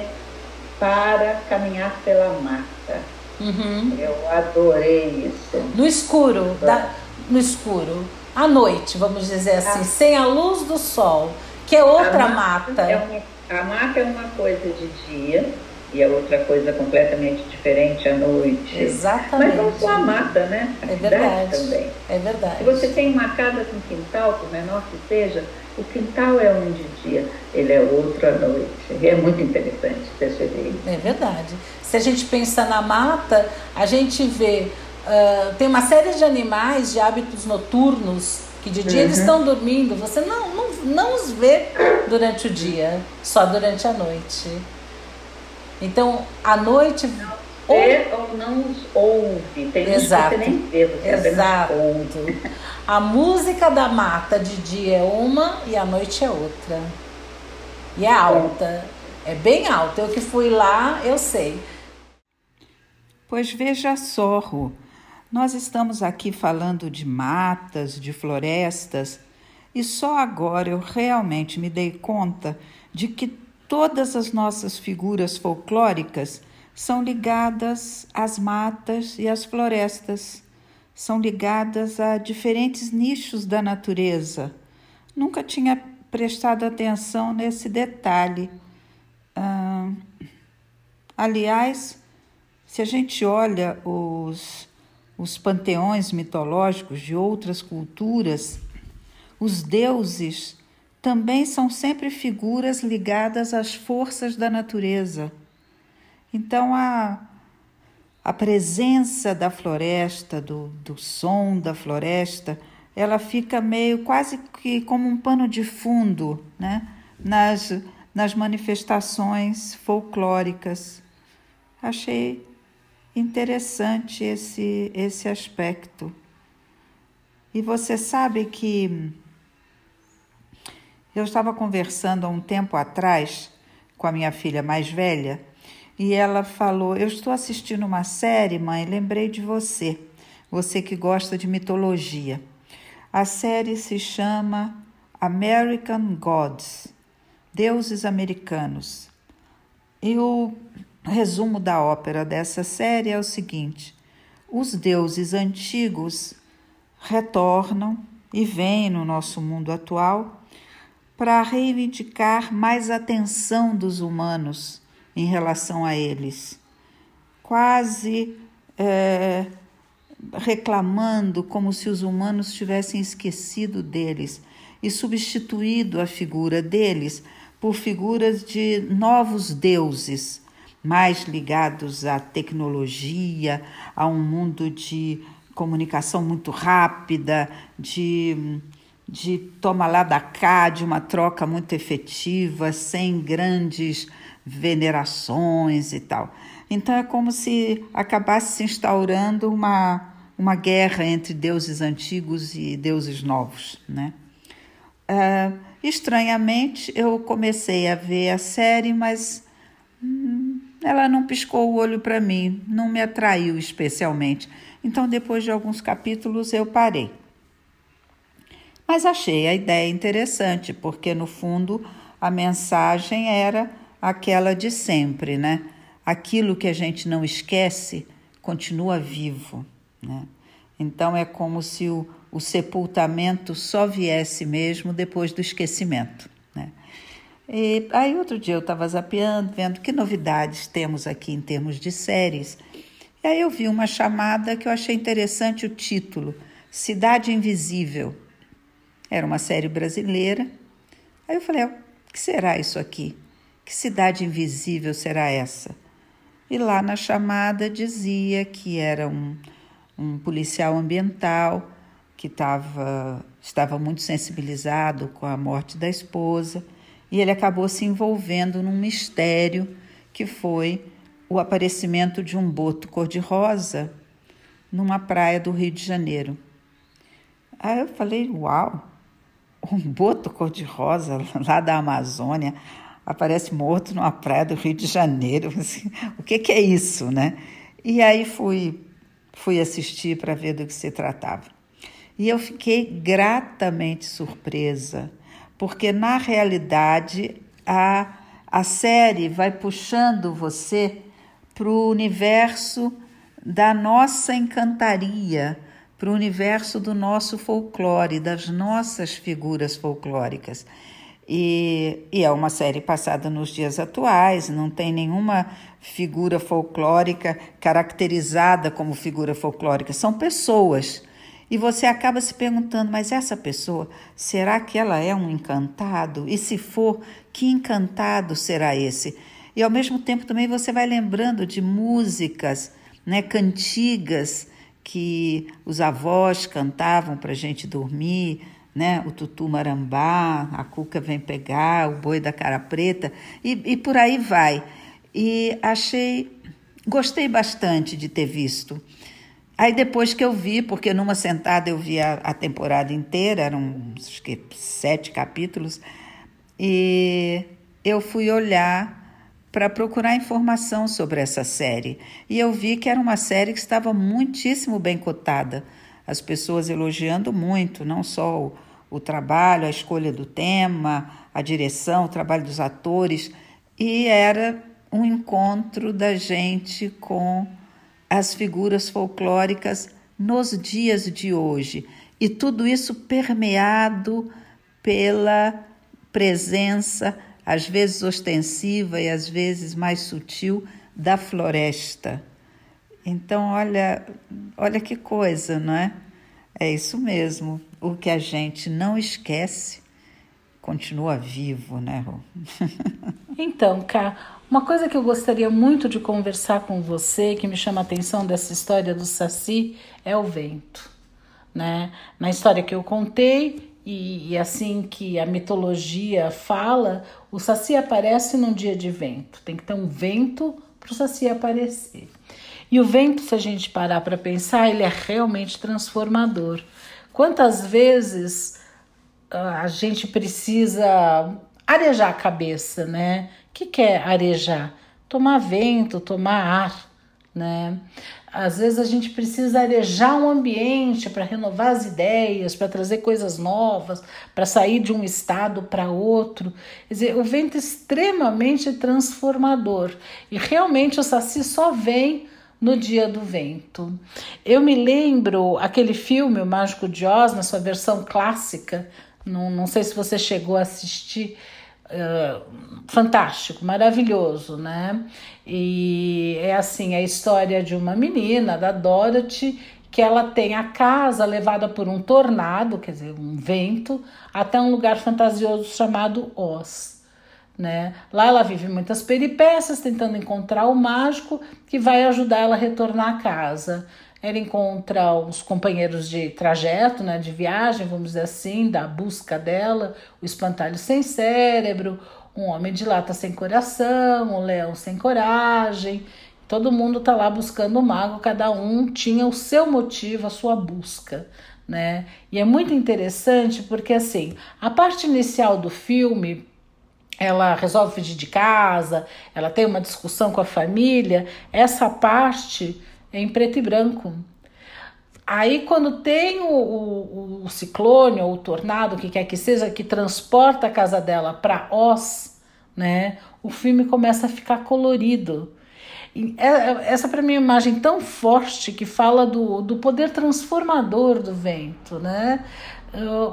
para caminhar pela mata. Uhum. Eu adorei isso. No escuro, da- no escuro, à noite, vamos dizer assim, Ah. sem a luz do sol, que é outra A mata. É uma, a mata é uma coisa de dia e é outra coisa completamente diferente à noite. Exatamente. Mas não só a mata, né? A É verdade. também. É verdade. Se você tem uma casa com quintal, por menor que seja, o quintal é um de dia, ele é outro à noite. E é muito interessante perceber isso. É verdade. Se a gente pensa na mata, a gente vê. ah, tem uma série de animais de hábitos noturnos que de dia eles Uhum. estão dormindo, você não, não, não os vê durante o dia, só durante a noite. Então, à noite. Ou- Vê ou não os ouve. Tem uns que Exato. você nem vê, você Exato. ouve. A música da mata de dia é uma e à noite é outra. E é alta. É bem alta. Eu que fui lá, eu sei. Pois veja só, Rô, nós estamos aqui falando de matas, de florestas, e só agora eu realmente me dei conta de que todas as nossas figuras folclóricas são ligadas às matas e às florestas, são ligadas a diferentes nichos da natureza. Nunca tinha prestado atenção nesse detalhe. Ah, aliás, se a gente olha os, os panteões mitológicos de outras culturas, os deuses também são sempre figuras ligadas às forças da natureza. Então, a, a presença da floresta, do, do som da floresta, ela fica meio quase que como um pano de fundo né? nas, nas manifestações folclóricas. Achei interessante esse, esse aspecto. E você sabe que eu estava conversando há um tempo atrás com a minha filha mais velha e ela falou: Eu estou assistindo uma série, mãe, lembrei de você, você que gosta de mitologia. A série se chama American Gods Deuses Americanos. E o resumo da ópera dessa série é o seguinte: os deuses antigos retornam e vêm no nosso mundo atual para reivindicar mais atenção dos humanos em relação a eles, quase é, reclamando como se os humanos tivessem esquecido deles e substituído a figura deles por figuras de novos deuses, mais ligados à tecnologia, a um mundo de comunicação muito rápida, de, de toma lá da cá, de uma troca muito efetiva, sem grandes venerações e tal. Então é como se acabasse se instaurando uma, uma guerra entre deuses antigos e deuses novos, né? Uh, estranhamente, eu comecei a ver a série, mas hum, ela não piscou o olho para mim, não me atraiu especialmente. Então, depois de alguns capítulos, eu parei. Mas achei a ideia interessante, porque no fundo a mensagem era aquela de sempre, né? Aquilo que a gente não esquece continua vivo, né? Então é como se o, o sepultamento só viesse mesmo depois do esquecimento. Né? E aí outro dia eu estava zapeando, vendo que novidades temos aqui em termos de séries. E aí eu vi uma chamada que eu achei interessante o título, Cidade Invisível. Era uma série brasileira. Aí eu falei, o que será isso aqui? Que cidade invisível será essa? E lá na chamada dizia que era um, um policial ambiental que tava, estava muito sensibilizado com a morte da esposa e ele acabou se envolvendo num mistério que foi o aparecimento de um boto cor-de-rosa numa praia do Rio de Janeiro. Aí eu falei, uau, um boto cor-de-rosa lá da Amazônia aparece morto numa praia do Rio de Janeiro. o que, que é isso, né? E aí fui fui assistir para ver do que se tratava. E eu fiquei gratamente surpresa, porque na realidade a, a série vai puxando você para o universo da nossa encantaria, para o universo do nosso folclore, das nossas figuras folclóricas. E, e, é uma série passada nos dias atuais, não tem nenhuma figura folclórica caracterizada como figura folclórica, são pessoas. E você acaba se perguntando, mas essa pessoa, será que ela é um encantado? E se for, que encantado será esse? E ao mesmo tempo também você vai lembrando de músicas, né, cantigas que os avós cantavam para a gente dormir, né? O tutu marambá, a cuca vem pegar, o boi da cara preta e, e por aí vai. E achei, gostei bastante de ter visto. Aí depois que eu vi, porque numa sentada eu vi a, a temporada inteira, eram acho que sete capítulos, e eu fui olhar para procurar informação sobre essa série. E eu vi que era uma série que estava muitíssimo bem cotada. As pessoas elogiando muito, não só o, o trabalho, a escolha do tema, a direção, o trabalho dos atores, e era um encontro da gente com as figuras folclóricas nos dias de hoje. E tudo isso permeado pela presença, às vezes ostensiva e às vezes mais sutil, da floresta. Então, olha, olha que coisa, não é? É isso mesmo. O que a gente não esquece continua vivo, né, Rô? então, Cá, uma coisa que eu gostaria muito de conversar com você, que me chama a atenção dessa história do Saci, é o vento. Né? Na história que eu contei, e, e assim que a mitologia fala, o Saci aparece num dia de vento. Tem que ter um vento para o Saci aparecer. E o vento, se a gente parar para pensar, ele é realmente transformador. Quantas vezes ah, a gente precisa arejar a cabeça, né? O que, que é arejar? Tomar vento, tomar ar, né? Às vezes a gente precisa arejar um ambiente para renovar as ideias, para trazer coisas novas, para sair de um estado para outro. Quer dizer, o vento é extremamente transformador e realmente o Saci só vem no Dia do Vento. Eu me lembro aquele filme, O Mágico de Oz, na sua versão clássica, não, não sei se você chegou a assistir, uh, fantástico, maravilhoso, né? E é assim, a história de uma menina, da Dorothy, que ela tem a casa levada por um tornado, quer dizer, um vento, até um lugar fantasioso chamado Oz. Né? Lá ela vive muitas peripécias tentando encontrar o mágico que vai ajudar ela a retornar à casa. Ela encontra os companheiros de trajeto, né, de viagem, vamos dizer assim, da busca dela, o espantalho sem cérebro, um homem de lata sem coração, um leão sem coragem. Todo mundo tá lá buscando o mago, cada um tinha o seu motivo, a sua busca, né? E é muito interessante porque assim, a parte inicial do filme ela resolve fugir de casa, ela tem uma discussão com a família, essa parte é em preto e branco. Aí, quando tem o, o, o ciclone ou o tornado, o que quer que seja, que transporta a casa dela para Oz, né, o filme começa a ficar colorido. E é, é, essa para mim é uma imagem tão forte que fala do, do poder transformador do vento, né?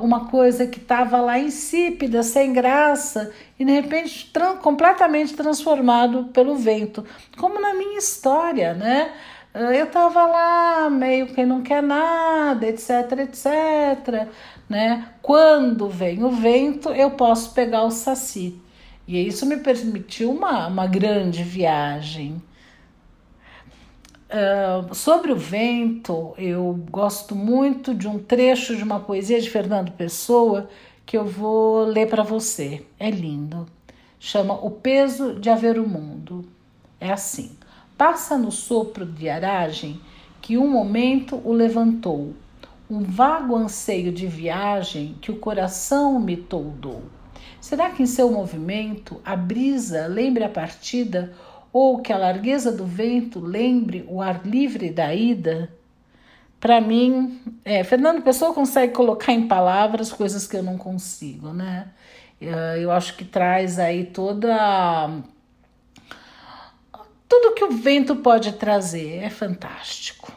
Uma coisa que estava lá insípida, sem graça, e de repente completamente transformado pelo vento, como na minha história, né? Eu estava lá meio que não quer nada, etc, etc, né? Quando vem o vento, eu posso pegar o saci. E isso me permitiu uma, uma grande viagem. Uh, sobre o vento, eu gosto muito de um trecho de uma poesia de Fernando Pessoa que eu vou ler para você. É lindo. Chama O Peso de Haver o Mundo. É assim: Passa no sopro de aragem que um momento o levantou, um vago anseio de viagem que o coração me toldou. Será que em seu movimento a brisa lembre a partida? Ou que a largueza do vento lembre o ar livre da ida, para mim, é, Fernando Pessoa consegue colocar em palavras coisas que eu não consigo, né? Eu acho que traz aí toda. Tudo que o vento pode trazer, é fantástico.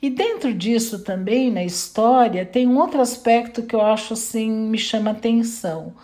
E dentro disso também, na história, tem um outro aspecto que eu acho assim, me chama atenção.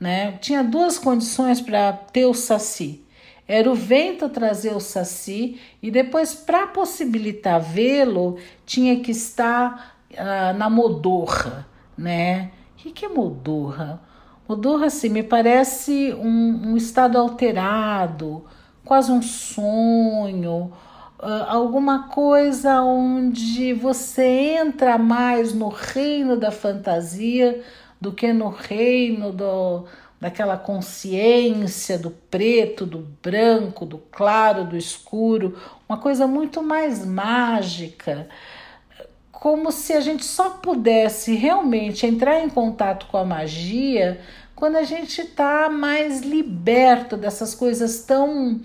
Né? Tinha duas condições para ter o Saci. Era o vento trazer o saci e depois, para possibilitar vê-lo, tinha que estar uh, na modorra, né? O que, é modorra? Modorra, assim, me parece um, um estado alterado, quase um sonho, uh, alguma coisa onde você entra mais no reino da fantasia do que no reino do, daquela consciência do preto, do branco, do claro, do escuro, uma coisa muito mais mágica, como se a gente só pudesse realmente entrar em contato com a magia quando a gente está mais liberto dessas coisas tão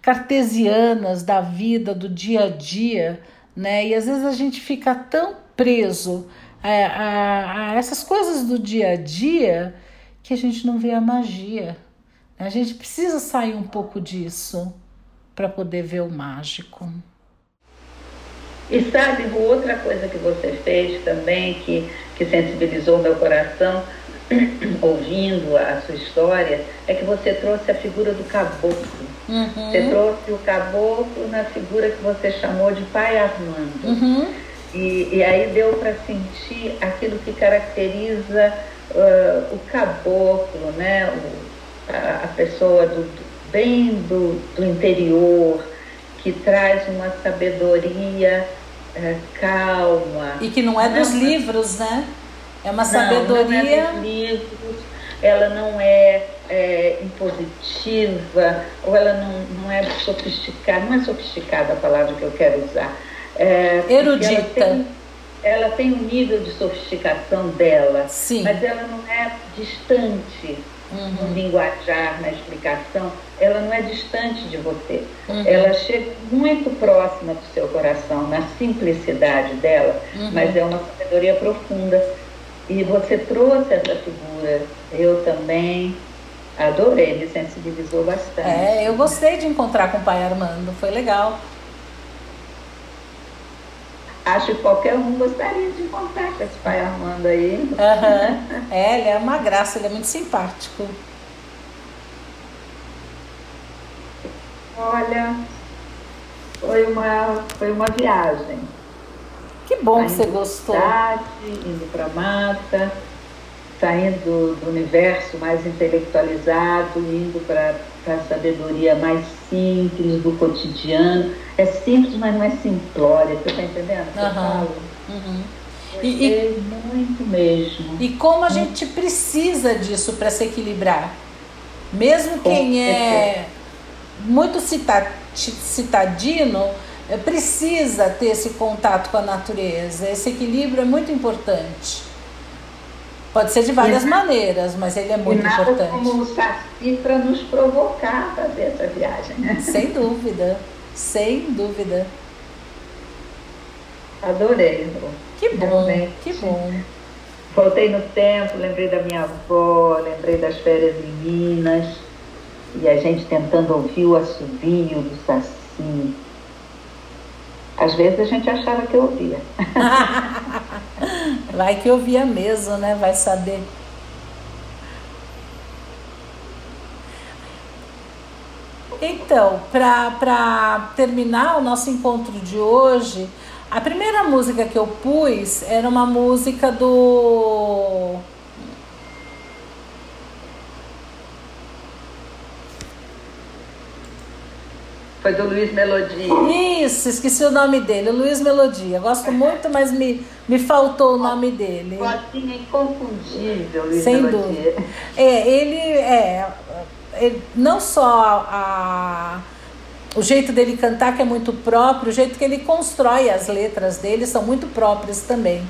cartesianas da vida, do dia a dia, né? E às vezes a gente fica tão preso a, a, a essas coisas do dia a dia que a gente não vê a magia. A gente precisa sair um pouco disso para poder ver o mágico. E sabe, outra coisa que você fez também, que, que sensibilizou meu coração, ouvindo a sua história, é que você trouxe a figura do caboclo. Uhum. Você trouxe o caboclo na figura que você chamou de Pai Armando. Uhum. E, e aí deu para sentir aquilo que caracteriza uh, o caboclo, né? O, a, a, pessoa do, do bem do, do, interior, que traz uma sabedoria uh, calma. E que não é dos não, livros, né? É uma sabedoria. Não, não é dos livros, ela não é, é, impositiva, ou ela não, não é sofisticada, não é sofisticada a palavra que eu quero usar. É, Erudita ela tem um nível de sofisticação dela, Sim. mas ela não é distante uhum. no linguajar, na explicação, ela não é distante de você. Uhum. Ela chega muito próxima do seu coração, na simplicidade dela, uhum. mas é uma sabedoria profunda. E você trouxe essa figura, eu também adorei, me sensibilizou bastante. É, eu gostei de encontrar com o pai Armando, foi legal. Acho que qualquer um gostaria de contar com esse pai Armando aí. Aham. É, ele é uma graça, ele é muito simpático. Olha, foi uma, foi uma viagem. Que bom que você Saindo da gostou. cidade, indo para mata, saindo do universo mais intelectualizado, indo para a sabedoria mais simples do cotidiano. É simples, mas não é simplória, você está entendendo? falo? Uhum. E, e, muito mesmo. e como a gente precisa disso para se equilibrar. Mesmo Com quem é muito cita- citadino, eh, precisa ter esse contato com a natureza. Esse equilíbrio é muito importante. Pode ser de várias maneiras, mas ele é muito nada importante. como o Saci para nos provocar a fazer essa viagem, né? Sem dúvida, sem dúvida. Adorei. Rô. Que bom, Realmente. que bom. Voltei no tempo, lembrei da minha avó, lembrei das férias em Minas, e a gente tentando ouvir o assobio do Saci. Às vezes a gente achava que ouvia. Vai que eu via mesmo, né? Vai saber. Então, para terminar o nosso encontro de hoje, a primeira música que eu pus era uma música do. Foi do Luiz Melodia. Isso, esqueci o nome dele, Luiz Melodia. Gosto muito, mas me, me faltou o nome dele. Vozinha inconfundível, Luiz Sem Melodia. dúvida. É, ele é. ele- não só a, o jeito dele cantar, que é muito próprio, o jeito que ele constrói as letras dele são muito próprias também.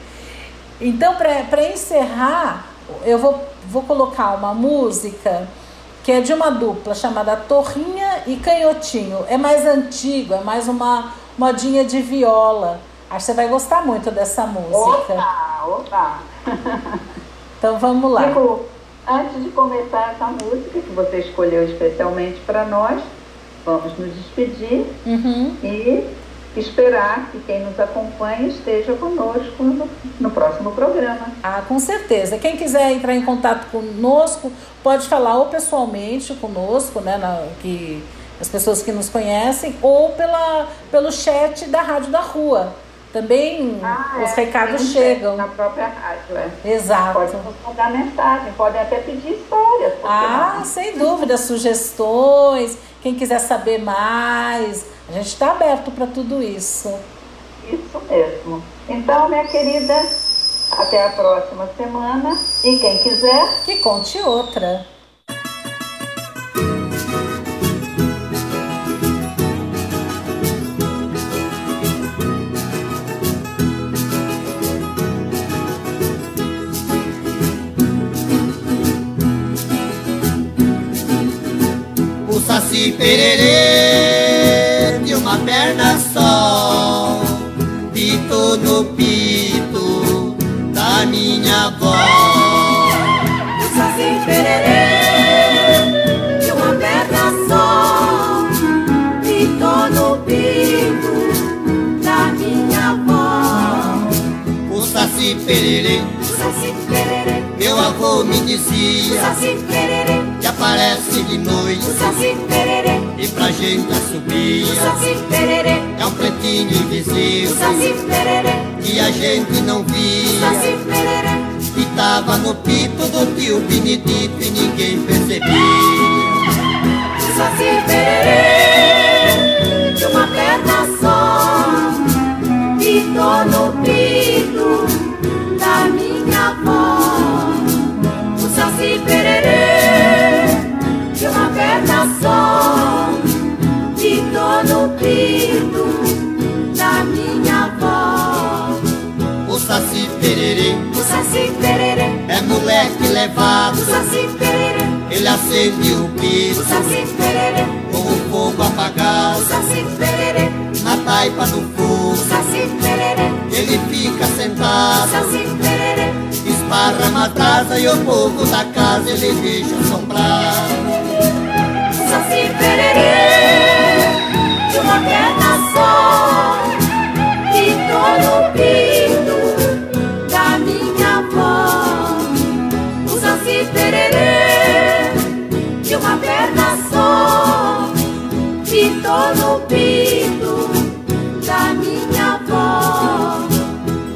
Então, para encerrar, eu vou, vou colocar uma música que é de uma dupla chamada Torrinha e Canhotinho. É mais antigo, é mais uma modinha de viola. Acho que você vai gostar muito dessa música. Opa, opa. Então vamos lá. Chico, antes de começar essa música que você escolheu especialmente para nós, vamos nos despedir Uhum. e esperar que quem nos acompanha esteja conosco no, no próximo programa. Ah, com certeza. Quem quiser entrar em contato conosco, pode falar ou pessoalmente conosco, né, na, que, as pessoas que nos conhecem, ou pela, pelo chat da Rádio da Rua. Também os é, recados chegam. Na própria rádio, é. Exato. Pode nos mandar mensagem, podem até pedir histórias. Ah, não? sem dúvida, sugestões, quem quiser saber mais, a gente está aberto para tudo isso. Isso mesmo. Então, minha querida, até a próxima semana. E quem quiser, Que conte outra. O Saci Pererê só Pitou no pito da minha avó. O Saci Pererê de uma perna só Pitou no pico da minha avó. O Saci Pererê, meu avô me dizia Saci Pererê Que aparece de noite. Saci Pererê, e pra gente Saci Pererê É um pretinho invisível. Saci Pererê, que a gente não via. Saci Pererê Que tava no pito do tio Benedito e ninguém percebia. Saci Pererê de uma perna só. Pitou no pito da minha avó perna só Pitou no pito da minha avó O Saci Pererê. O Saci Pererê, é moleque o levado Saci Pererê. Ele acende o O pito Saci Pererê, com o fogo o apagado Saci Pererê. Na taipa do O fogo Saci Pererê, Ele fica o sentado Saci Pererê. Esparrama a brasa e o povo da casa ele deixa assombrar Usa-se pererê de uma perna só. E todo o pito da minha avó. Usa-se pererê de uma perna só. E todo o pito da minha avó.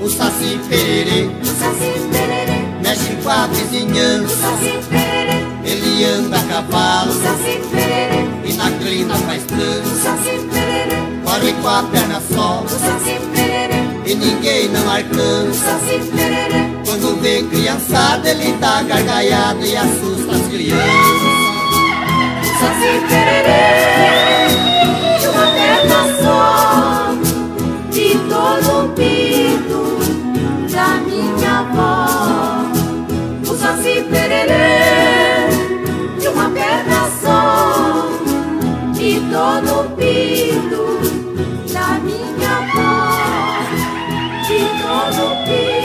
Usa-se pererê, o saci pererê, mexe com a vizinhança. Ele anda a O cavalo saci pererê, e na crina faz o trança. saci pererê Corre com a perna só. O saci pererê, e ninguém não o alcança. saci pererê Quando vê criançada, ele dá gargalhada e assusta as crianças. Saci pererê de uma perna só. Pitou no pito da minha avó. O saci pererê som de todo o da minha voz, de todo o.